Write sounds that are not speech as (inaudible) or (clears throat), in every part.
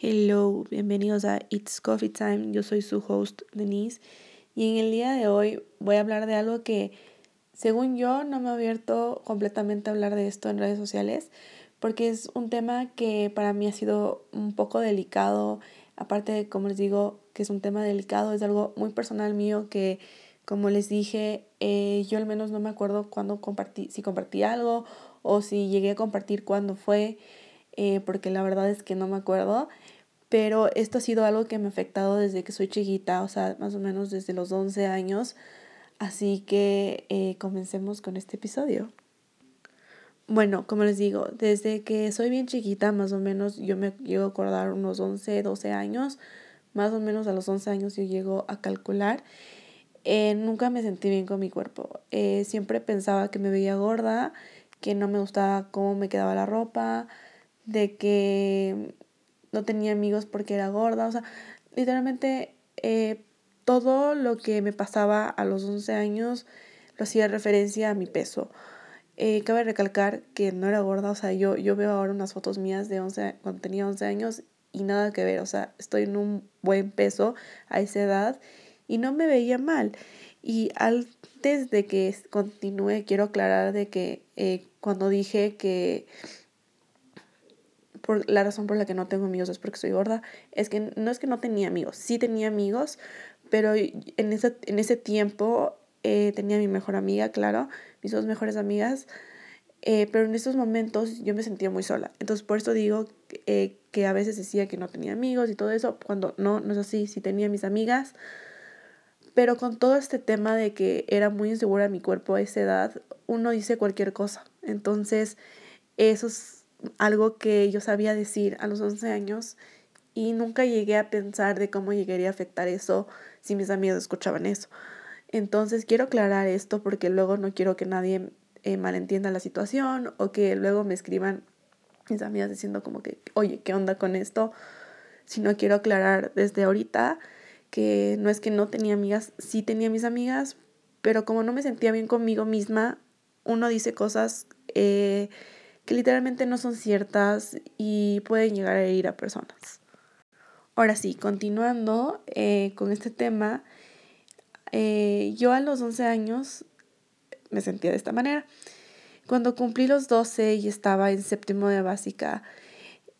Hello, bienvenidos a It's Coffee Time. Yo soy su host Denise y en el día de hoy voy a hablar de algo que según yo no me he abierto completamente a hablar de esto en redes sociales porque es un tema que para mí ha sido un poco delicado. Aparte de, como les digo, que es un tema delicado, es algo muy personal mío que, como les dije, eh, yo al menos no me acuerdo cuándo compartí, si compartí algo o si llegué a compartir cuándo fue. Eh, porque la verdad es que no me acuerdo. Pero esto ha sido algo que me ha afectado desde que soy chiquita, o sea, más o menos desde los 11 años. Así que eh, comencemos con este episodio. Bueno, como les digo, desde que soy bien chiquita, más o menos yo me llego a acordar unos 11, 12 años, más o menos a los 11 años yo llego a calcular. Eh, nunca me sentí bien con mi cuerpo. siempre pensaba que me veía gorda, que no me gustaba cómo me quedaba la ropa, de que no tenía amigos porque era gorda, o sea, literalmente eh, todo lo que me pasaba a los 11 años lo hacía referencia a mi peso. Eh, cabe recalcar que no era gorda, o sea, yo, yo veo ahora unas fotos mías de 11, cuando tenía 11 años y nada que ver, o sea, estoy en un buen peso a esa edad y no me veía mal. Y antes de que continúe, quiero aclarar de que eh, cuando dije que por la razón por la que no tengo amigos es porque soy gorda, es que no es que no tenía amigos, sí tenía amigos, pero en ese, en ese tiempo eh, tenía mi mejor amiga, claro, mis dos mejores amigas, eh, pero en esos momentos yo me sentía muy sola. Entonces por eso digo eh, que a veces decía que no tenía amigos y todo eso, cuando no, no es así, sí tenía mis amigas, pero con todo este tema de que era muy insegura mi cuerpo a esa edad, uno dice cualquier cosa. Entonces, esos algo que yo sabía decir a los 11 años y nunca llegué a pensar de cómo llegaría a afectar eso si mis amigos escuchaban eso. Entonces quiero aclarar esto porque luego no quiero que nadie eh, malentienda la situación o que luego me escriban mis amigas diciendo como que, oye, ¿qué onda con esto? Si no quiero aclarar desde ahorita que no es que no tenía amigas, sí tenía mis amigas, pero como no me sentía bien conmigo misma, uno dice cosas eh, que literalmente no son ciertas y pueden llegar a herir a personas. Ahora sí, continuando eh, con este tema, eh, yo a los 11 años me sentía de esta manera. Cuando cumplí los 12 y estaba en séptimo de básica,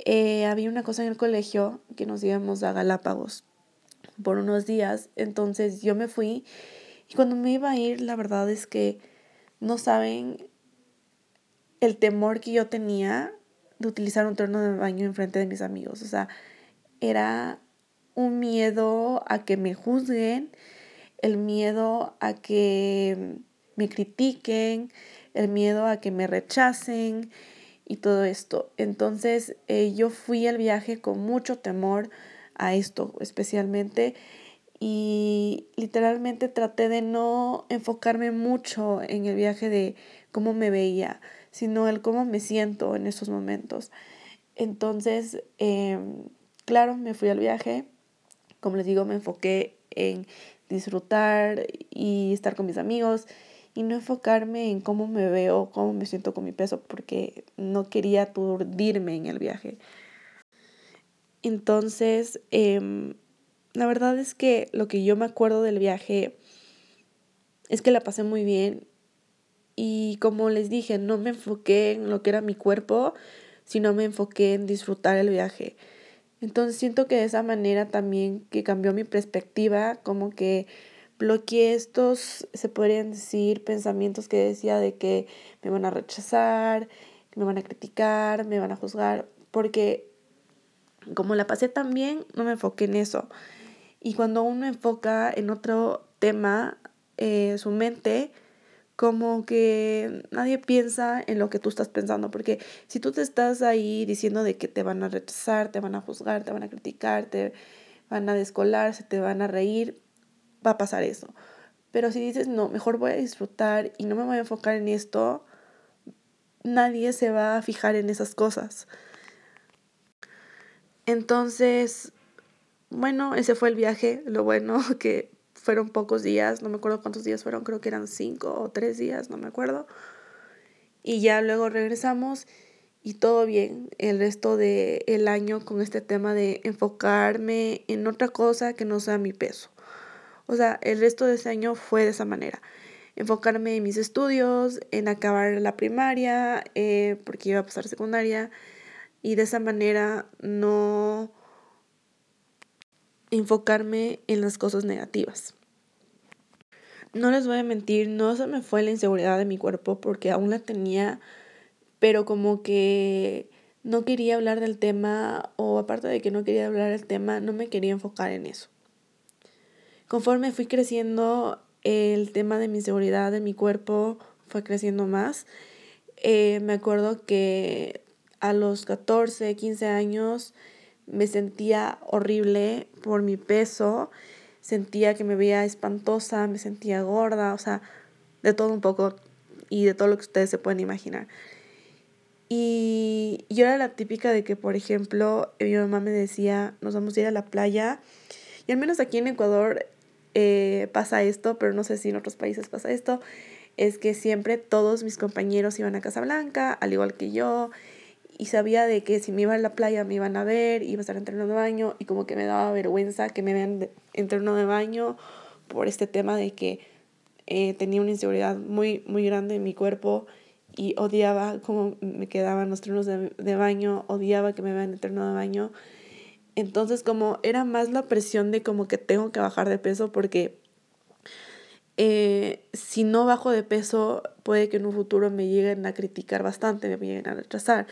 eh, había una cosa en el colegio que nos íbamos a Galápagos por unos días. Entonces yo me fui y cuando me iba a ir, la verdad es que no saben el temor que yo tenía de utilizar un torno de baño en frente de mis amigos. O sea, era un miedo a que me juzguen, el miedo a que me critiquen, el miedo a que me rechacen y todo esto. Entonces eh, yo fui al viaje con mucho temor a esto, especialmente. Y literalmente traté de no enfocarme mucho en el viaje de cómo me veía, sino el cómo me siento en esos momentos. Entonces, em, claro, me fui al viaje, como les digo, me enfoqué en disfrutar y estar con mis amigos y no enfocarme en cómo me veo, cómo me siento con mi peso, porque no quería aturdirme en el viaje. Entonces, em, la verdad es que lo que yo me acuerdo del viaje es que la pasé muy bien y como les dije, no me enfoqué en lo que era mi cuerpo, sino me enfoqué en disfrutar el viaje. Entonces siento que de esa manera también que cambió mi perspectiva, como que bloqueé estos, se podrían decir, pensamientos que decía de que me van a rechazar, me van a criticar, me van a juzgar, porque como la pasé tan bien, no me enfoqué en eso. Y cuando uno enfoca en otro tema, eh, su mente como que nadie piensa en lo que tú estás pensando, porque si tú te estás ahí diciendo de que te van a rechazar, te van a juzgar, te van a criticar, te van a descolar, se te van a reír, va a pasar eso. Pero si dices, no, mejor voy a disfrutar y no me voy a enfocar en esto, nadie se va a fijar en esas cosas. Entonces, bueno, ese fue el viaje, lo bueno (laughs) que fueron pocos días, no me acuerdo cuántos días fueron, creo que eran cinco o tres días, no me acuerdo. Y ya luego regresamos y todo bien el resto del el año con este tema de enfocarme en otra cosa que no sea mi peso. O sea, el resto de ese año fue de esa manera. Enfocarme en mis estudios, en acabar la primaria, eh, porque iba a pasar secundaria, y de esa manera no enfocarme en las cosas negativas. No les voy a mentir, no se me fue la inseguridad de mi cuerpo porque aún la tenía, pero como que no quería hablar del tema o aparte de que no quería hablar del tema, no me quería enfocar en eso. Conforme fui creciendo, el tema de mi inseguridad de mi cuerpo fue creciendo más. Eh, me acuerdo que a los 14, 15 años me sentía horrible por mi peso, sentía que me veía espantosa, me sentía gorda, o sea, de todo un poco y de todo lo que ustedes se pueden imaginar. Y yo era la típica de que, por ejemplo, mi mamá me decía, nos vamos a ir a la playa. Y al menos aquí en Ecuador eh, pasa esto, pero no sé si en otros países pasa esto. Es que siempre todos mis compañeros iban a Casa Blanca, al igual que yo y sabía de que si me iba a la playa me iban a ver, iba a estar entrenando de baño y como que me daba vergüenza que me vean entrenando de baño por este tema de que eh, tenía una inseguridad muy, muy grande en mi cuerpo y odiaba cómo me quedaban los trenos de, de baño, odiaba que me vean entrenando de baño. Entonces como era más la presión de como que tengo que bajar de peso porque eh, si no bajo de peso puede que en un futuro me lleguen a criticar bastante, me lleguen a rechazar.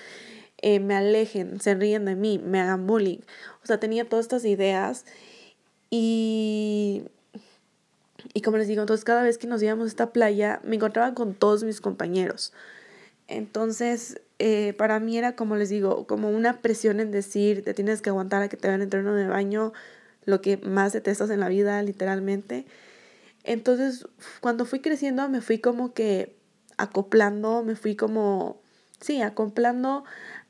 Eh, me alejen, se ríen de mí, me hagan bullying. O sea, tenía todas estas ideas y, y como les digo, entonces cada vez que nos íbamos a esta playa me encontraba con todos mis compañeros. Entonces, eh, para mí era como les digo, como una presión en decir, te tienes que aguantar a que te vean entreno de baño, lo que más detestas en la vida, literalmente. Entonces, cuando fui creciendo, me fui como que acoplando, me fui como, sí, acoplando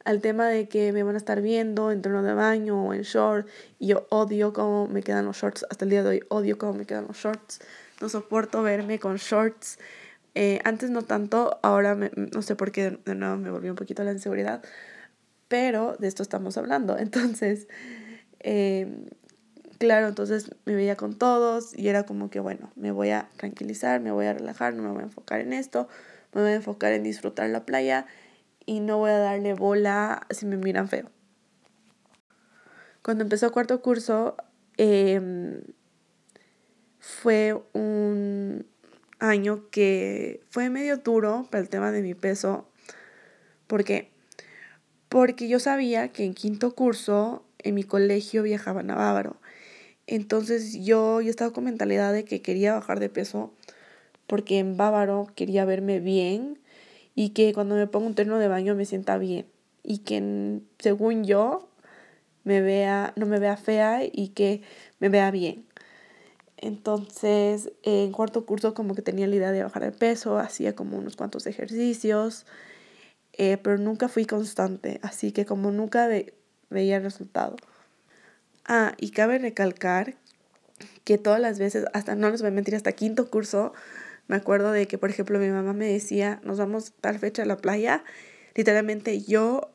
al tema de que me van a estar viendo en trono de baño o en short. Y yo odio cómo me quedan los shorts. Hasta el día de hoy odio cómo me quedan los shorts. No soporto verme con shorts. Eh, antes no tanto, ahora no sé por qué de nuevo me volvió un poquito la inseguridad. Pero de esto estamos hablando. (laughs) Entonces, em, claro, entonces me veía con todos y era como que, bueno, me voy a tranquilizar, me voy a relajar, no me voy a enfocar en esto, me voy a enfocar en disfrutar la playa y no voy a darle bola si me miran feo. Cuando empezó cuarto curso, em, fue un año que fue medio duro para el tema de mi peso. ¿Por qué? Porque yo sabía que en quinto curso en mi colegio viajaban a Bávaro. Entonces yo, yo estaba con mentalidad de que quería bajar de peso porque en Bávaro quería verme bien y que cuando me pongo un terno de baño me sienta bien y que según yo me vea, no me vea fea y que me vea bien. Entonces, en cuarto curso como que tenía la idea de bajar de peso, hacía como unos cuantos ejercicios, eh, pero nunca fui constante, así que como nunca veía el resultado. Ah, y cabe recalcar que todas las veces, hasta no les voy a mentir, hasta quinto curso, me acuerdo de que, por ejemplo, mi mamá me decía, nos vamos tal fecha a la playa. Literalmente yo,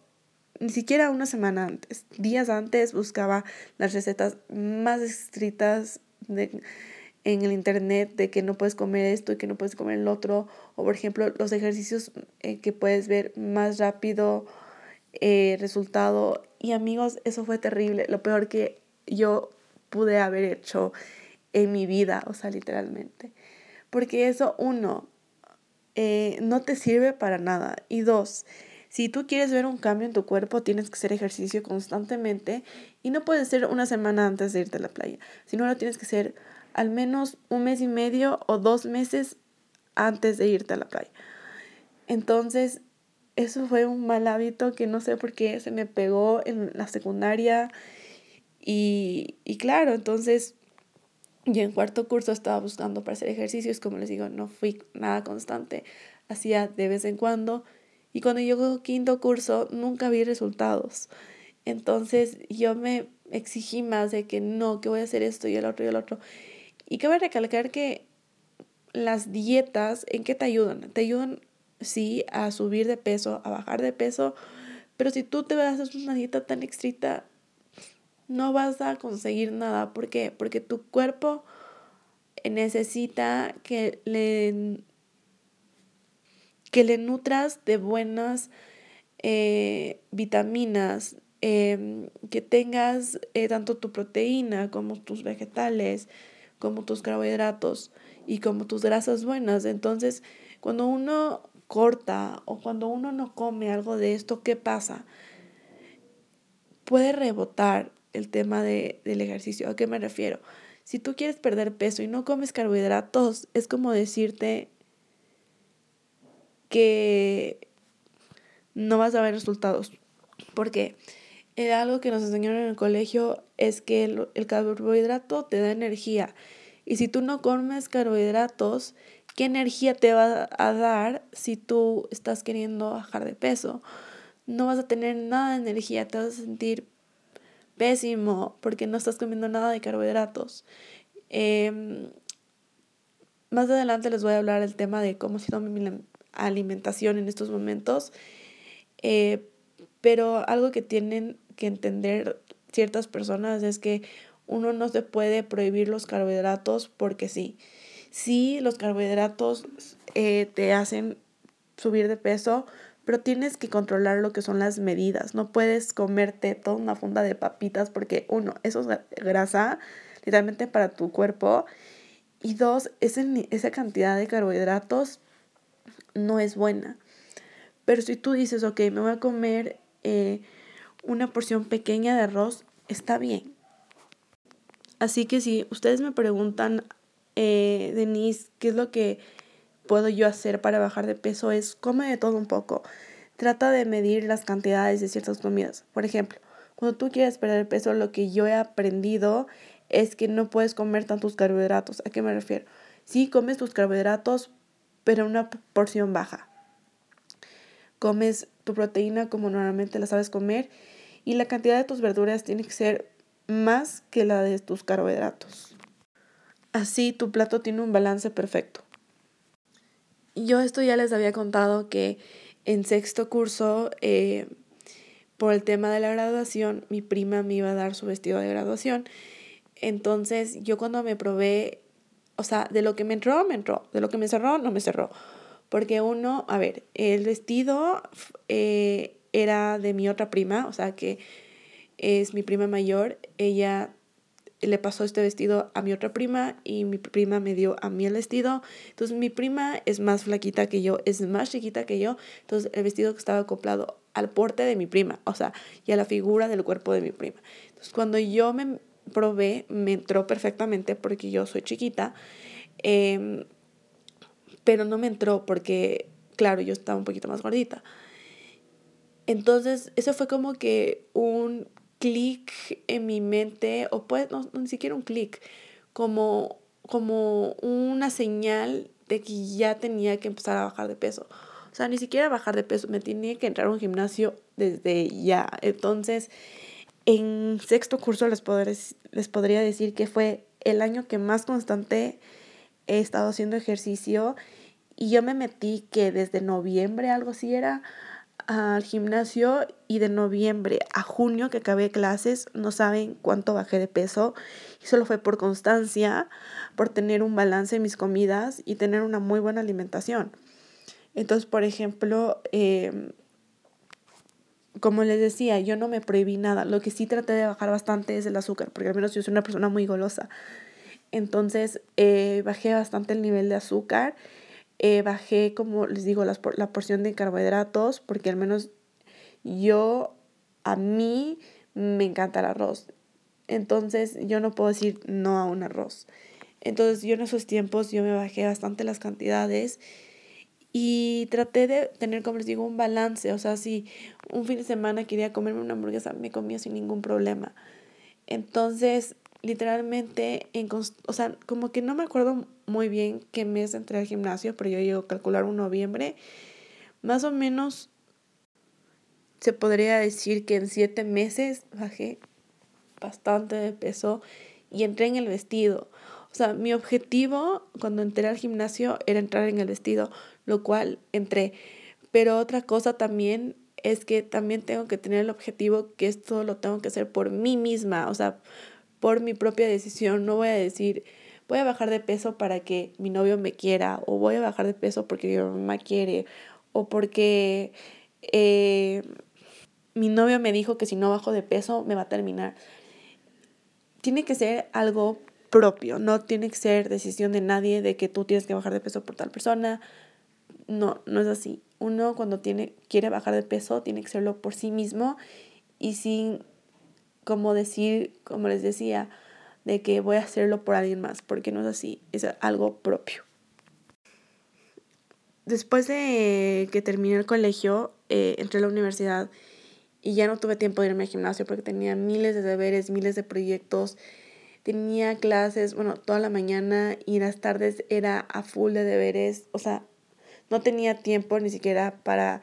ni siquiera una semana antes, días antes, buscaba las recetas más estrictas de, en el internet de que no puedes comer esto y que no puedes comer el otro. O, por ejemplo, los ejercicios eh, que puedes ver más rápido eh, resultado. Y amigos, eso fue terrible. Lo peor que yo pude haber hecho en mi vida, o sea, literalmente. Porque eso, uno, eh, no te sirve para nada. Y dos, si tú quieres ver un cambio en tu cuerpo, tienes que hacer ejercicio constantemente y no puede ser una semana antes de irte a la playa, sino lo tienes que hacer al menos un mes y medio o dos meses antes de irte a la playa. Entonces, eso fue un mal hábito que no sé por qué se me pegó en la secundaria. Y, y claro, entonces y en cuarto curso estaba buscando para hacer ejercicios, como les digo, no fui nada constante, hacía de vez en cuando. Y cuando llegó quinto curso, nunca vi resultados. Entonces yo me exigí más de que no, que voy a hacer esto y el otro y el otro. Y cabe recalcar que las dietas, ¿en qué te ayudan? Te ayudan, sí, a subir de peso, a bajar de peso, Pero si tú te vas a hacer una dieta tan estricta, no vas a conseguir nada. ¿Por qué? Porque tu cuerpo necesita que le, que le nutras de buenas eh, vitaminas, em, que tengas eh, tanto tu proteína como tus vegetales, como tus carbohidratos y como tus grasas buenas. Entonces, cuando uno corta o cuando uno no come algo de esto, ¿qué pasa? Puede rebotar el tema de, del ejercicio. ¿A qué me refiero? Si tú quieres perder peso y no comes carbohidratos, es como decirte que no vas a ver resultados. Porque algo que nos enseñaron en el colegio es que el, el carbohidrato te da energía. Y si tú no comes carbohidratos, ¿qué energía te va a dar si tú estás queriendo bajar de peso? No vas a tener nada de energía, te vas a sentir pésimo porque no estás comiendo nada de carbohidratos. Em, más adelante les voy a hablar el tema de cómo ha sido mi alimentación en estos momentos. Eh, pero algo que tienen que entender ciertas personas es que uno no se puede prohibir los carbohidratos porque sí. Sí, los carbohidratos eh, te hacen subir de peso, pero tienes que controlar lo que son las medidas. No puedes comerte toda una funda de papitas porque uno, eso es grasa literalmente para tu cuerpo. Y dos, esa cantidad de carbohidratos no es buena. Pero si tú dices, ok, me voy a comer eh, una porción pequeña de arroz, está bien. Así que si ustedes me preguntan, eh, Denise, ¿qué es lo que puedo yo hacer para bajar de peso? Es come de todo un poco. Trata de medir las cantidades de ciertas comidas. Por ejemplo, cuando tú quieres perder peso, lo que yo he aprendido es que no puedes comer tantos carbohidratos. ¿A qué me refiero? Sí, comes tus carbohidratos, pero una porción baja. Comes tu proteína como normalmente la sabes comer y la cantidad de tus verduras tiene que ser más que la de tus carbohidratos. Así tu plato tiene un balance perfecto. Yo esto ya les había contado que en sexto curso, eh, por el tema de la graduación, mi prima me iba a dar su vestido de graduación entonces yo cuando me probé, o sea, de lo que me entró, me entró, de lo que me cerró, no me cerró. Porque uno, a ver, el vestido eh, era de mi otra prima, o sea que es mi prima mayor, ella le pasó este vestido a mi otra prima y mi prima me dio a mí el vestido. Entonces mi prima es más flaquita que yo, es más chiquita que yo. Entonces el vestido estaba acoplado al porte de mi prima, o sea, y a la figura del cuerpo de mi prima. Entonces cuando yo me probé, me entró perfectamente porque yo soy chiquita, em, pero no me entró porque, claro, yo estaba un poquito más gordita. Entonces, eso fue como que un clic en mi mente, o pues, no, ni siquiera un clic, como, como una señal de que ya tenía que empezar a bajar de peso. O sea, ni siquiera bajar de peso, me tenía que entrar a un gimnasio desde ya. Entonces, en sexto curso les, les podría decir que fue el año que más constante he estado haciendo ejercicio y yo me metí que desde noviembre, algo así era, al gimnasio y de noviembre a junio que acabé clases, no saben cuánto bajé de peso y solo fue por constancia, por tener un balance en mis comidas y tener una muy buena alimentación. Entonces, por ejemplo, eh, como les decía, yo no me prohibí nada. Lo que sí traté de bajar bastante es el azúcar, porque al menos yo soy una persona muy golosa. Entonces eh, bajé bastante el nivel de azúcar. Eh, bajé, como les digo, la porción de carbohidratos, porque al menos yo, a mí, me encanta el arroz. Entonces yo no puedo decir no a un arroz. Entonces yo en esos tiempos yo me bajé bastante las cantidades y traté de tener, como les digo, un balance. O sea, si un fin de semana quería comerme una hamburguesa, me comía sin ningún problema. Entonces, literalmente, en, o sea, como que no me acuerdo muy bien qué mes entré al gimnasio, pero yo llego a calcular un noviembre. Más o menos se podría decir que en siete meses bajé bastante de peso y entré en el vestido. O sea, mi objetivo cuando entré al gimnasio era entrar en el vestido, lo cual entré. Pero otra cosa también es que también tengo que tener el objetivo que esto lo tengo que hacer por mí misma, o sea, por mi propia decisión. No voy a decir, voy a bajar de peso para que mi novio me quiera, o voy a bajar de peso porque mi mamá quiere, o porque eh, mi novio me dijo que si no bajo de peso me va a terminar. Tiene que ser algo propio, no tiene que ser decisión de nadie de que tú tienes que bajar de peso por tal persona. No, no es así. Uno cuando tiene, quiere bajar de peso tiene que hacerlo por sí mismo y sin, como decir, como les decía, de que voy a hacerlo por alguien más, porque no es así, es algo propio. Después de que terminé el colegio, eh, entré a la universidad y ya no tuve tiempo de irme al gimnasio porque tenía miles de deberes, miles de proyectos, tenía clases, bueno, toda la mañana y las tardes era a full de deberes, o sea, no tenía tiempo ni siquiera para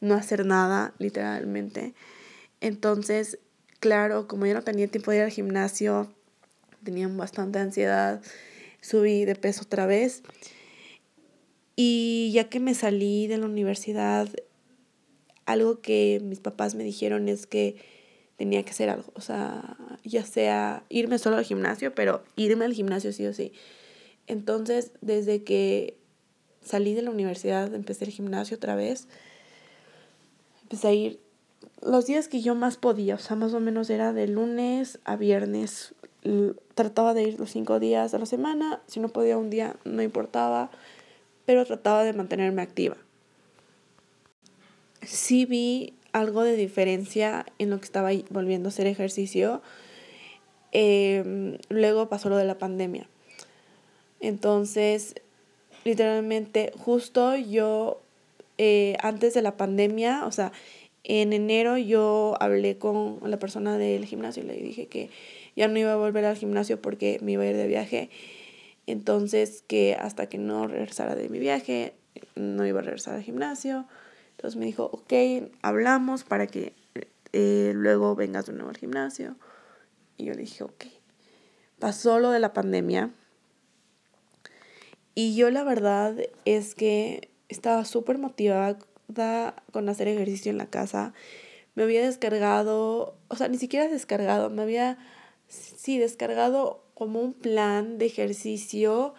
no hacer nada, literalmente. Entonces, claro, como ya no tenía tiempo de ir al gimnasio, tenía bastante ansiedad, subí de peso otra vez. Y ya que me salí de la universidad, algo que mis papás me dijeron es que tenía que hacer algo, o sea, ya sea irme solo al gimnasio, pero irme al gimnasio sí o sí. Entonces, desde que salí de la universidad, empecé el gimnasio otra vez, empecé a ir los días que yo más podía, o sea, más o menos era de lunes a viernes. Trataba de ir los cinco días a la semana, si no podía un día, no importaba, pero trataba de mantenerme activa. Sí vi algo de diferencia en lo que estaba volviendo a hacer ejercicio. Em, luego pasó lo de la pandemia. Entonces, literalmente, justo yo, eh, antes de la pandemia, o sea, en enero yo hablé con la persona del gimnasio y le dije que ya no iba a volver al gimnasio porque me iba a ir de viaje. Entonces, que hasta que no regresara de mi viaje, no iba a regresar al gimnasio. Entonces me dijo, ok, hablamos para que eh, luego vengas de nuevo al gimnasio. Y yo le dije, ok. Pasó lo de la pandemia. Y yo la verdad es que estaba súper motivada con hacer ejercicio en la casa. Me había descargado, o sea, ni siquiera descargado, me había, sí, descargado como un plan de ejercicio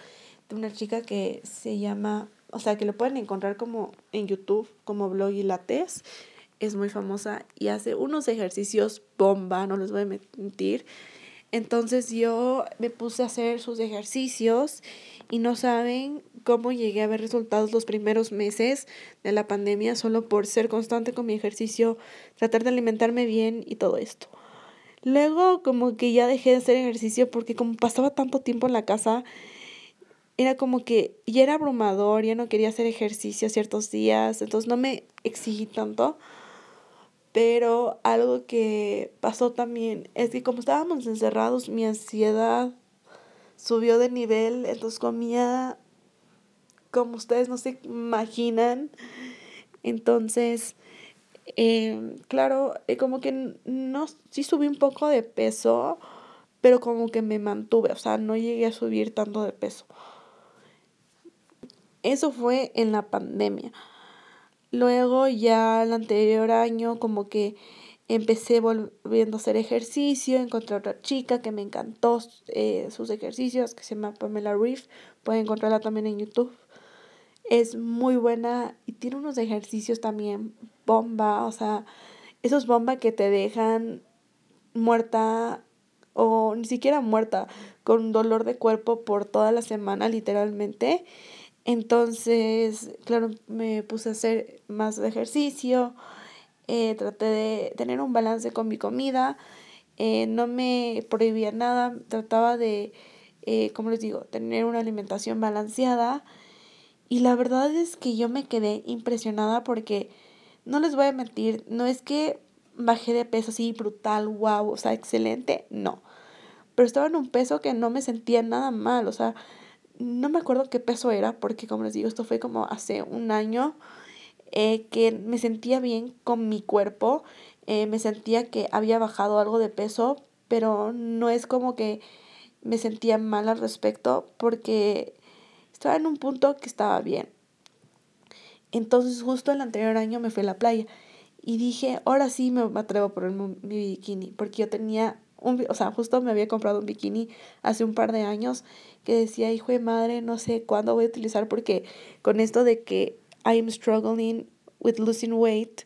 de una chica que se llama o sea, que lo pueden encontrar como en YouTube, como Blog y Lates. Es muy famosa y hace unos ejercicios bomba, no les voy a mentir. Entonces yo me puse a hacer sus ejercicios y no saben cómo llegué a ver resultados los primeros meses de la pandemia solo por ser constante con mi ejercicio, tratar de alimentarme bien y todo esto. Luego como que ya dejé de hacer ejercicio porque como pasaba tanto tiempo en la casa, era como que ya era abrumador, ya no quería hacer ejercicio ciertos días, entonces no me exigí tanto. Pero algo que pasó también es que como estábamos encerrados, mi ansiedad subió de nivel, entonces comía como ustedes no se imaginan. Entonces, em, claro, eh, como que no, sí subí un poco de peso, pero como que me mantuve, o sea, no llegué a subir tanto de peso. Eso fue en la pandemia. Luego ya el anterior año como que empecé volviendo a hacer ejercicio, encontré otra chica que me encantó eh, sus ejercicios, que se llama Pamela Reef, pueden encontrarla también en YouTube. Es muy buena y tiene unos ejercicios también bomba, o sea, esos bomba que te dejan muerta o ni siquiera muerta, con dolor de cuerpo por toda la semana literalmente. Entonces, claro, me puse a hacer más ejercicio, eh, traté de tener un balance con mi comida, eh, no me prohibía nada, trataba de, eh, como les digo, tener una alimentación balanceada. Y la verdad es que yo me quedé impresionada porque, no les voy a mentir, no es que bajé de peso así brutal, wow, o sea, excelente, no. Pero estaba en un peso que no me sentía nada mal, o sea, no me acuerdo qué peso era, porque como les digo, esto fue como hace un año eh, que me sentía bien con mi cuerpo, eh, me sentía que había bajado algo de peso, pero no es como que me sentía mal al respecto, porque estaba en un punto que estaba bien. Entonces justo el anterior año me fui a la playa Y dije, ahora sí me atrevo a poner mi bikini, porque yo tenía un, o sea, justo me había comprado un bikini hace un par de años que decía, hijo de madre, no sé cuándo voy a utilizar, porque con esto de que I'm struggling with losing weight,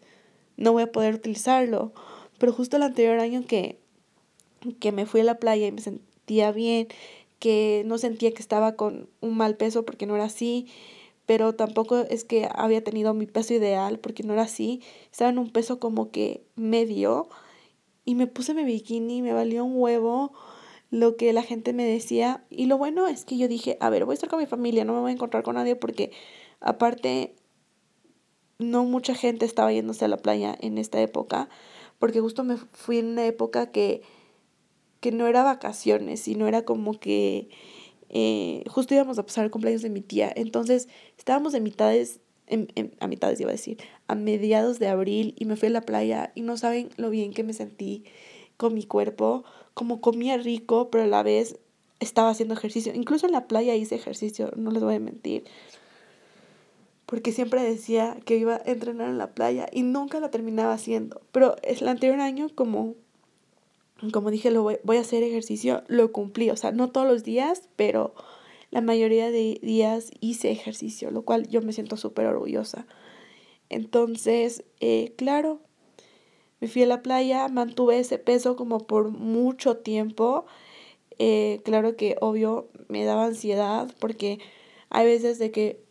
no voy a poder utilizarlo. Pero justo el anterior año que, que me fui a la playa y me sentía bien, que no sentía que estaba con un mal peso porque no era así, pero tampoco es que había tenido mi peso ideal porque no era así, estaba en un peso como que medio y me puse mi bikini, me valió un huevo lo que la gente me decía. Y lo bueno es que yo dije, a ver, voy a estar con mi familia, no me voy a encontrar con nadie porque aparte no mucha gente estaba yéndose a la playa en esta época, porque justo me fui en una época que, que no era vacaciones, sino era como que eh, justo íbamos a pasar el cumpleaños de mi tía. Entonces estábamos de mitades, en, a mitades iba a decir, a mediados de abril y me fui a la playa y no saben lo bien que me sentí con mi cuerpo, como comía rico, pero a la vez estaba haciendo ejercicio. Incluso en la playa hice ejercicio, no les voy a mentir porque siempre decía que iba a entrenar en la playa y nunca la terminaba haciendo. Pero el anterior año, como, como dije, lo voy, a hacer ejercicio, lo cumplí. O sea, no todos los días, pero la mayoría de días hice ejercicio, lo cual yo me siento súper orgullosa. Entonces, eh, claro, me fui a la playa, mantuve ese peso como por mucho tiempo. Eh, claro que obvio me daba ansiedad porque hay veces de que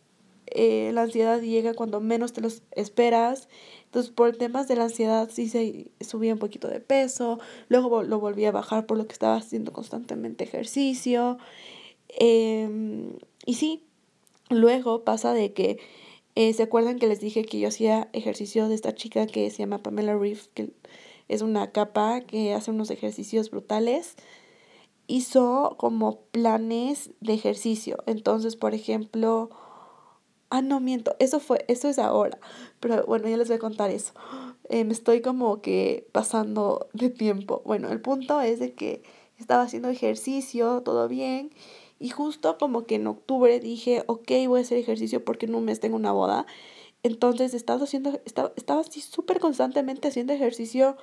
eh, la ansiedad llega cuando menos te los esperas. Entonces, por temas de la ansiedad, sí se subía un poquito de peso. Luego lo volví a bajar por lo que estaba haciendo constantemente ejercicio. Em, y sí, luego pasa de que, eh, ¿se acuerdan que les dije que yo hacía ejercicio de esta chica que se llama Pamela Reef, que es una capa que hace unos ejercicios brutales? Hizo como planes de ejercicio. Entonces, por ejemplo, Ah, no, miento, eso fue, eso es ahora. Pero bueno, ya les voy a contar eso. Eh, me estoy como que pasando de tiempo. Bueno, el punto es de que estaba haciendo ejercicio, todo bien. Y justo como que en octubre dije, ok, voy a hacer ejercicio porque en un mes tengo una boda. Entonces estaba haciendo, estaba, estaba así súper constantemente haciendo ejercicio.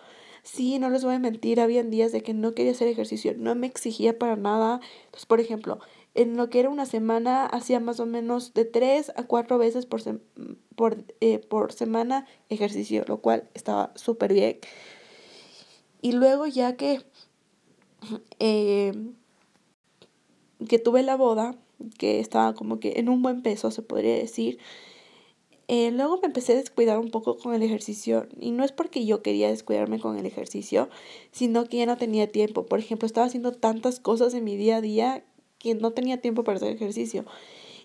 Sí, no les voy a mentir, habían días de que no quería hacer ejercicio, no me exigía para nada. Entonces, por ejemplo, en lo que era una semana hacía más o menos de tres a cuatro veces por, por, eh, por semana ejercicio, lo cual estaba súper bien. Y luego ya que, eh, (clears throat) que tuve la boda, que estaba como que en un buen peso, se podría decir, eh, luego me empecé a descuidar un poco con el ejercicio y no es porque yo quería descuidarme con el ejercicio, sino que ya no tenía tiempo. Por ejemplo, estaba haciendo tantas cosas en mi día a día que no tenía tiempo para hacer ejercicio.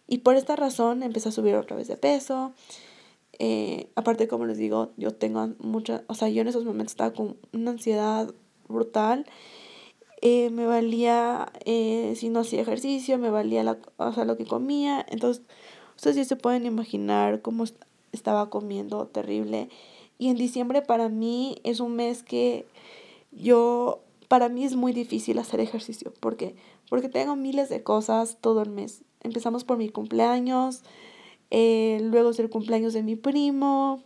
Y por esta razón empecé a subir otra vez de peso. Eh, aparte, como les digo, yo tengo mucha, o sea, yo en esos momentos estaba con una ansiedad brutal. Eh, me valía, eh, si no hacía ejercicio, me valía la, o sea, lo que comía. Entonces, ustedes sí se pueden imaginar cómo estaba comiendo terrible. Y en diciembre para mí es un mes que yo, para mí es muy difícil hacer ejercicio. ¿Por qué? porque tengo miles de cosas todo el mes. Empezamos por mi cumpleaños, eh, luego es el cumpleaños de mi primo,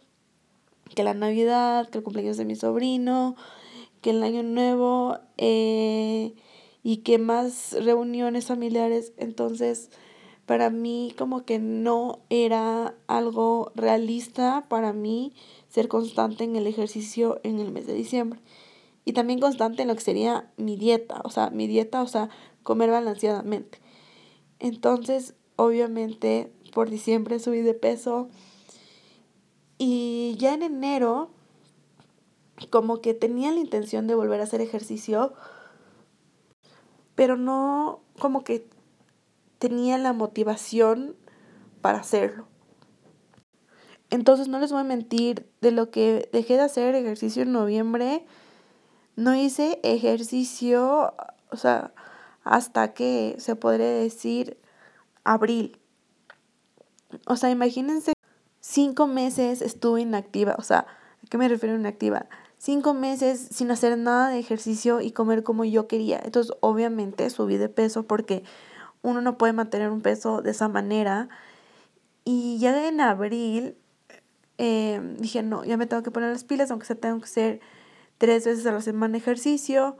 que la Navidad, que el cumpleaños de mi sobrino, que el año nuevo eh, y que más reuniones familiares. Entonces, para mí como que no era algo realista para mí ser constante en el ejercicio en el mes de diciembre. Y también constante en lo que sería mi dieta, o sea, mi dieta, o sea, comer balanceadamente. Entonces, obviamente, por diciembre subí de peso y ya en enero, como que tenía la intención de volver a hacer ejercicio, pero no como que tenía la motivación para hacerlo. Entonces no les voy a mentir, de lo que dejé de hacer ejercicio en noviembre, no hice ejercicio, o sea, hasta que se podría decir abril. O sea, imagínense, cinco meses estuve inactiva. O sea, ¿a qué me refiero inactiva? Cinco meses sin hacer nada de ejercicio y comer como yo quería. Entonces, obviamente, subí de peso porque uno no puede mantener un peso de esa manera. Y ya en abril em, dije, no, ya me tengo que poner las pilas, aunque sea tengo que hacer tres veces a la semana ejercicio.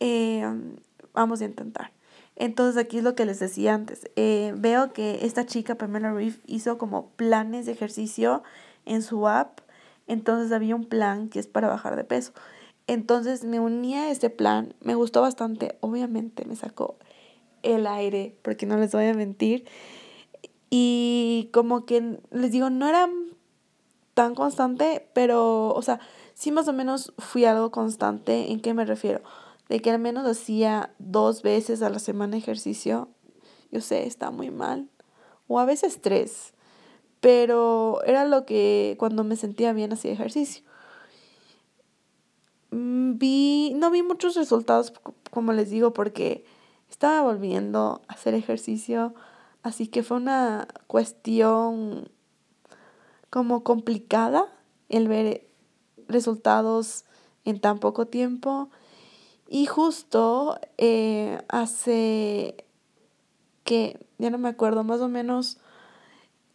Em, vamos a intentar. Entonces aquí es lo que les decía antes. Eh, veo que esta chica, Pamela Reef, hizo como planes de ejercicio en su app. Entonces había un plan que es para bajar de peso. Entonces me uní a este plan. Me gustó bastante. Obviamente me sacó el aire, porque no les voy a mentir. Y como que les digo, no era tan constante, pero, o sea, sí más o menos fui algo constante. ¿En qué me refiero? de que al menos hacía dos veces a la semana ejercicio. Yo sé, está muy mal. O a veces tres. Pero era lo que cuando me sentía bien hacía ejercicio. Mm, vi, no vi muchos resultados, como les digo, porque estaba volviendo a hacer ejercicio. Así que fue una cuestión como complicada el ver resultados en tan poco tiempo y justo eh, hace que, ya no me acuerdo, más o menos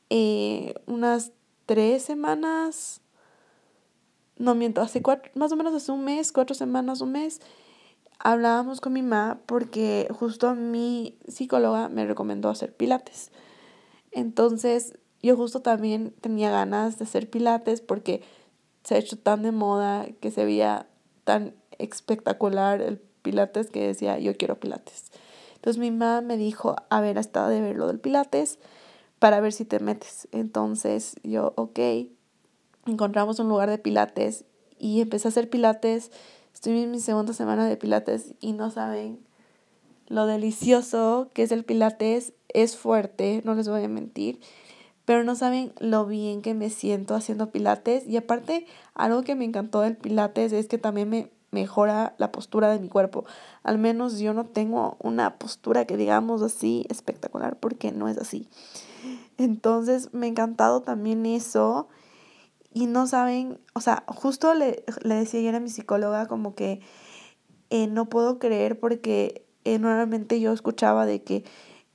eh, unas tres semanas, no miento, hace cuatro, más o menos hace un mes, cuatro semanas, un mes, hablábamos con mi mamá porque justo mi psicóloga me recomendó hacer pilates. Entonces yo justo también tenía ganas de hacer pilates porque se ha hecho tan de moda que se veía tan espectacular el pilates que decía, yo quiero pilates. Entonces mi mamá me dijo, a ver, hasta de ver lo del pilates para ver si te metes. Entonces yo, ok, encontramos un lugar de pilates y empecé a hacer pilates. Estoy en mi segunda semana de pilates y no saben lo delicioso que es el pilates. Es fuerte, no les voy a mentir pero no saben lo bien que me siento haciendo pilates. Y aparte, algo que me encantó del pilates es que también me mejora la postura de mi cuerpo. Al menos yo no tengo una postura que digamos así espectacular porque no es así. Entonces me ha encantado también eso. Y no saben, o sea, justo le, le decía ayer a mi psicóloga como que eh, no puedo creer porque eh, normalmente yo escuchaba de que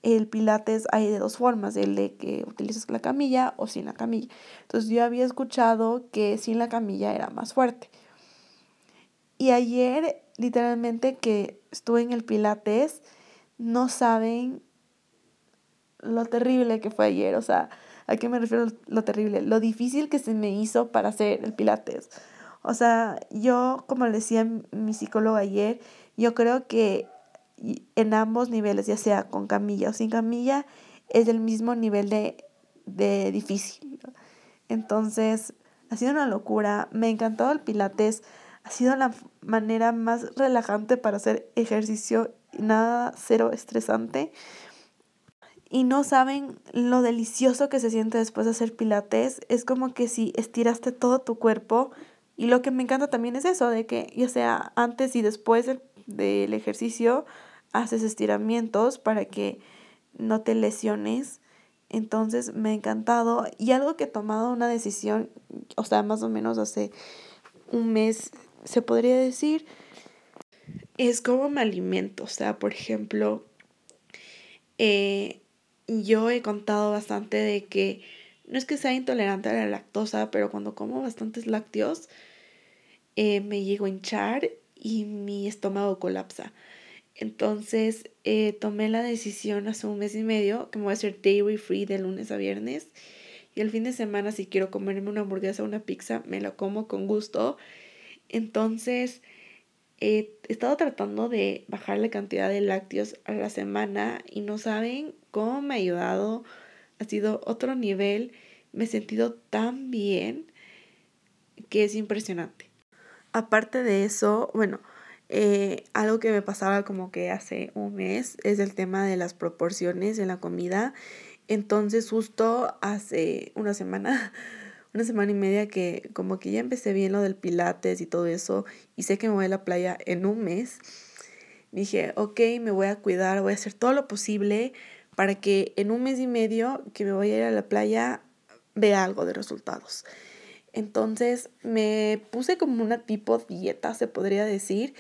el pilates hay de dos formas, el de que utilizas la camilla o sin la camilla. Entonces yo había escuchado que sin la camilla era más fuerte. Y ayer, literalmente, que estuve en el Pilates, no saben lo terrible que fue ayer. O sea, ¿a qué me refiero lo terrible? Lo difícil que se me hizo para hacer el Pilates. O sea, yo, como le decía mi psicólogo ayer, yo creo que en ambos niveles, ya sea con camilla o sin camilla, es del mismo nivel de, de difícil. Entonces, ha sido una locura. Me encantó el Pilates ha sido la manera más relajante para hacer ejercicio, nada cero estresante. Y no saben lo delicioso que se siente después de hacer pilates. Es como que si estiraste todo tu cuerpo. Y lo que me encanta también es eso, de que ya sea antes y después del, ejercicio, haces estiramientos para que no te lesiones. Entonces me ha encantado. Y algo que he tomado una decisión, o sea, más o menos hace un mes se podría decir, es como me alimento. O sea, por ejemplo, eh, yo he contado bastante de que no es que sea intolerante a la lactosa, pero cuando como bastantes lácteos eh, me llego a hinchar y mi estómago colapsa. Entonces eh, tomé la decisión hace un mes y medio que me voy a hacer dairy free de lunes a viernes. Y el fin de semana si quiero comerme una hamburguesa o una pizza, me la como con gusto entonces, he estado tratando de bajar la cantidad de lácteos a la semana y no saben cómo me ha ayudado. Ha sido otro nivel. Me he sentido tan bien que es impresionante. Aparte de eso, bueno, eh, algo que me pasaba como que hace un mes es el tema de las proporciones en la comida. Entonces justo hace una semana (laughs) una semana y media que como que ya empecé bien lo del pilates y todo eso y sé que me voy a la playa en un mes. Dije, ok, me voy a cuidar, voy a hacer todo lo posible para que en un mes y medio que me voy a ir a la playa vea algo de resultados. Entonces me puse como una tipo dieta, se podría decir,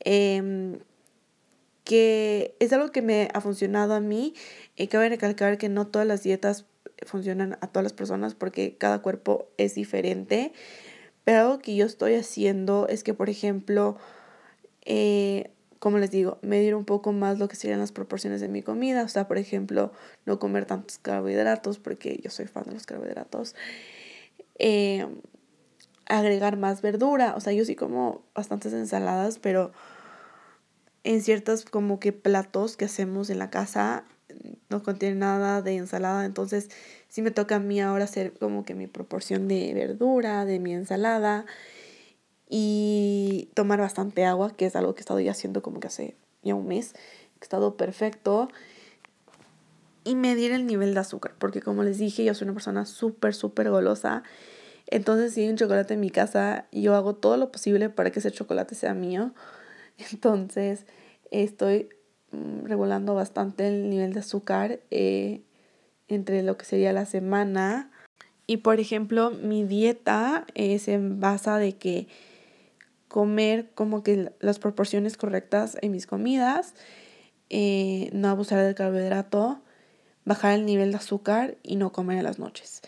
em, que es algo que me ha funcionado a mí. Y cabe recalcar que no todas las dietas funcionan a todas las personas porque cada cuerpo es diferente. Pero algo que yo estoy haciendo es que, por ejemplo, eh, como les digo, medir un poco más lo que serían las proporciones de mi comida. O sea, por ejemplo, no comer tantos carbohidratos porque yo soy fan de los carbohidratos. Eh, agregar más verdura. O sea, yo sí como bastantes ensaladas, pero en ciertos como que platos que hacemos en la casa no contiene nada de ensalada. Entonces, sí me toca a mí ahora hacer como que mi proporción de verdura, de mi ensalada y tomar bastante agua, que es algo que he estado ya haciendo como que hace ya un mes, he estado perfecto. Y medir el nivel de azúcar, porque como les dije, yo soy una persona súper, súper golosa. Entonces, si hay un chocolate en mi casa, yo hago todo lo posible para que ese chocolate sea mío. (laughs) Entonces, estoy mm, regulando bastante el nivel de azúcar eh, entre lo que sería la semana. Y por ejemplo, mi dieta es en base de que comer como que las proporciones correctas en mis comidas, eh, no abusar del carbohidrato, bajar el nivel de azúcar y no comer en las noches.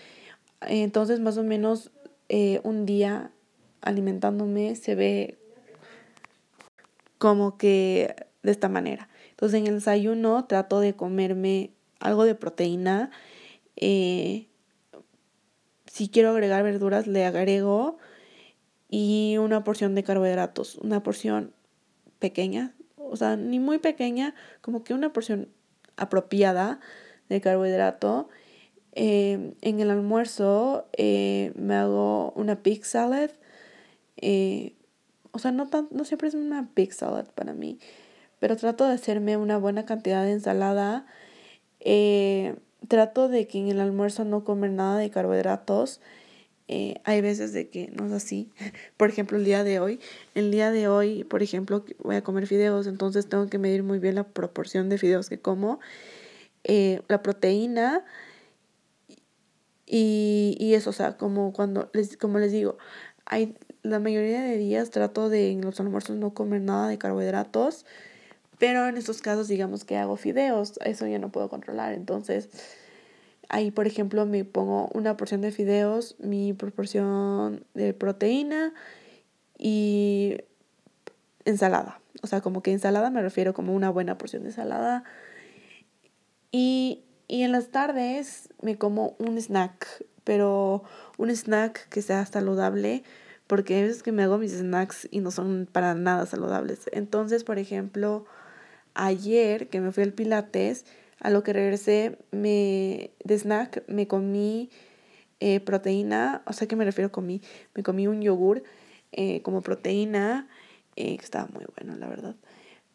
Entonces más o menos eh, un día alimentándome se ve como que de esta manera. Entonces en el desayuno trato de comerme algo de proteína. Eh, si quiero agregar verduras, le agrego y una porción de carbohidratos, una porción pequeña, o sea, ni muy pequeña, como que una porción apropiada de carbohidrato. Eh, en el almuerzo eh, me hago una pig salad. Eh, o sea, no, tan, no siempre es una pig salad para mí, pero trato de hacerme una buena cantidad de ensalada. trato de que en el almuerzo no comer nada de carbohidratos. Eh, hay veces de que no es así. (laughs) Por ejemplo, el día de hoy, el día de hoy, por ejemplo, voy a comer fideos, entonces tengo que medir muy bien la proporción de fideos que como, eh, la proteína y, y, eso, o sea, como cuando les, como les digo, hay la mayoría de días trato de en los almuerzos no comer nada de carbohidratos, pero en estos casos digamos que hago fideos, eso ya no puedo controlar, entonces Ahí, por ejemplo, me pongo una porción de fideos, mi proporción de proteína y ensalada. O sea, como que ensalada me refiero como una buena porción de ensalada. Y, y en las tardes me como un snack, pero un snack que sea saludable, porque hay veces que me hago mis snacks y no son para nada saludables. Entonces, por ejemplo, ayer que me fui al Pilates, a lo que regresé me, de snack me comí eh, proteína, o sea que me refiero comí, me comí un yogur eh, como proteína, eh, que estaba muy bueno, la verdad.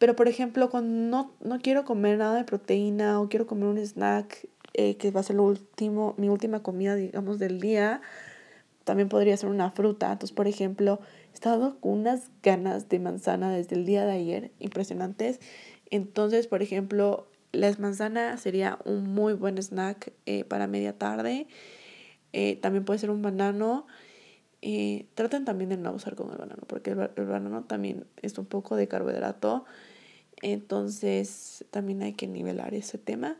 Pero por ejemplo, cuando no, no quiero comer nada de proteína o quiero comer un snack que va a ser lo último, mi última comida, digamos, del día, también podría ser una fruta. Entonces, por ejemplo, he estado con unas ganas de manzana desde el día de ayer, impresionantes. Entonces, por ejemplo, las manzanas sería un muy buen snack eh, para media tarde. Eh, también puede ser un banano. Eh, traten también de no abusar con el banano, porque el, el, banano también es un poco de carbohidrato. Entonces también hay que nivelar ese tema.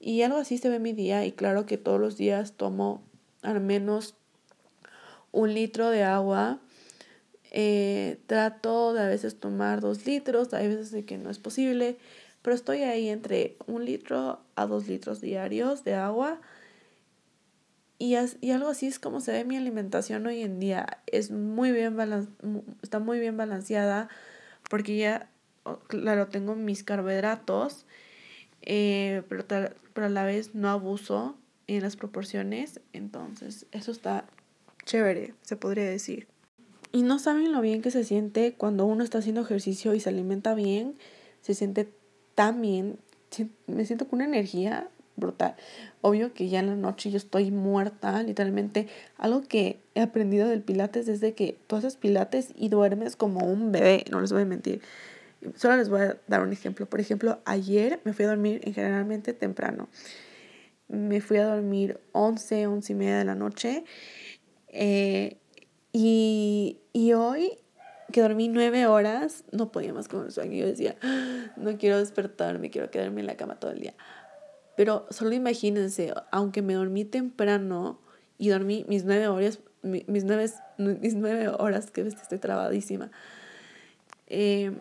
Y algo así se ve mi día. Y claro que todos los días tomo al menos un litro de agua. trato de a veces tomar dos litros, hay veces de que no es posible pero estoy ahí entre un litro a dos litros diarios de agua. Y, y algo así es como se ve mi alimentación hoy en día. Es muy bien está muy bien balanceada porque ya, claro, tengo mis carbohidratos, eh, pero, pero a la vez no abuso en las proporciones. Entonces, eso está chévere, se podría decir. Y no saben lo bien que se siente cuando uno está haciendo ejercicio y se alimenta bien. Se siente también me siento con una energía brutal. Obvio que ya en la noche yo estoy muerta, literalmente. Algo que he aprendido del pilates es de que tú haces pilates y duermes como un bebé, no les voy a mentir. Solo les voy a dar un ejemplo. Por ejemplo, ayer me fui a dormir generalmente temprano. Me fui a dormir 11, 11 y media de la noche. Eh, y, y hoy que dormí nueve horas, no podía más con el sueño. Yo decía, no quiero despertarme, quiero quedarme en la cama todo el día. Pero solo imagínense, aunque me dormí temprano y dormí mis nueve horas, mis nueve, mis nueve horas, que estoy trabadísima, eh,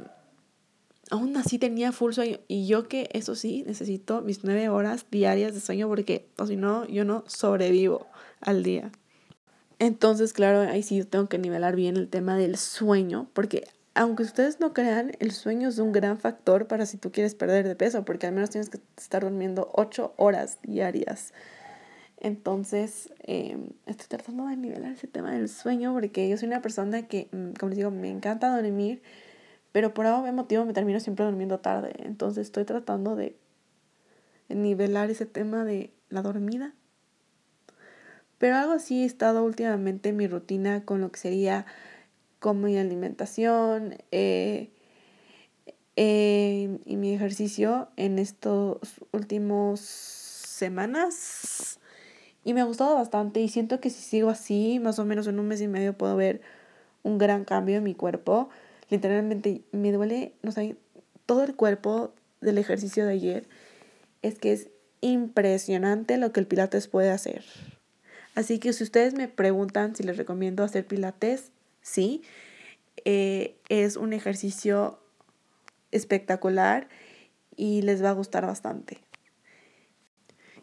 aún así tenía full sueño. Y yo que, eso sí, necesito mis nueve horas diarias de sueño porque, o si no, yo no sobrevivo al día. Entonces, claro, ahí sí tengo que nivelar bien el tema del sueño, porque aunque ustedes no crean, el sueño es un gran factor para si tú quieres perder de peso, porque al menos tienes que estar durmiendo ocho horas diarias. Entonces, em, estoy tratando de nivelar ese tema del sueño, porque yo soy una persona que, mm, como les digo, me encanta dormir, pero por algún motivo me termino siempre durmiendo tarde. Entonces, estoy tratando de nivelar ese tema de la dormida. Pero algo así he estado últimamente en mi rutina con lo que sería como mi alimentación eh, eh, y mi ejercicio en estos últimos semanas. Y me ha gustado bastante y siento que si sigo así, más o menos en un mes y medio puedo ver un gran cambio en mi cuerpo. Literalmente me duele, no sé, todo el cuerpo del ejercicio de ayer. Es que es impresionante lo que el pilates puede hacer. Así que si ustedes me preguntan si les recomiendo hacer pilates, sí. Eh, es un ejercicio espectacular y les va a gustar bastante.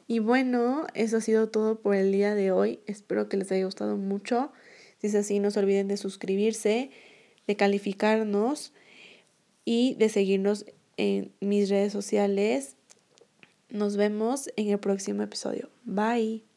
Y bueno, eso ha sido todo por el día de hoy. Espero que les haya gustado mucho. Si es así, no se olviden de suscribirse, de calificarnos y de seguirnos en mis redes sociales. Nos vemos en el próximo episodio. Bye.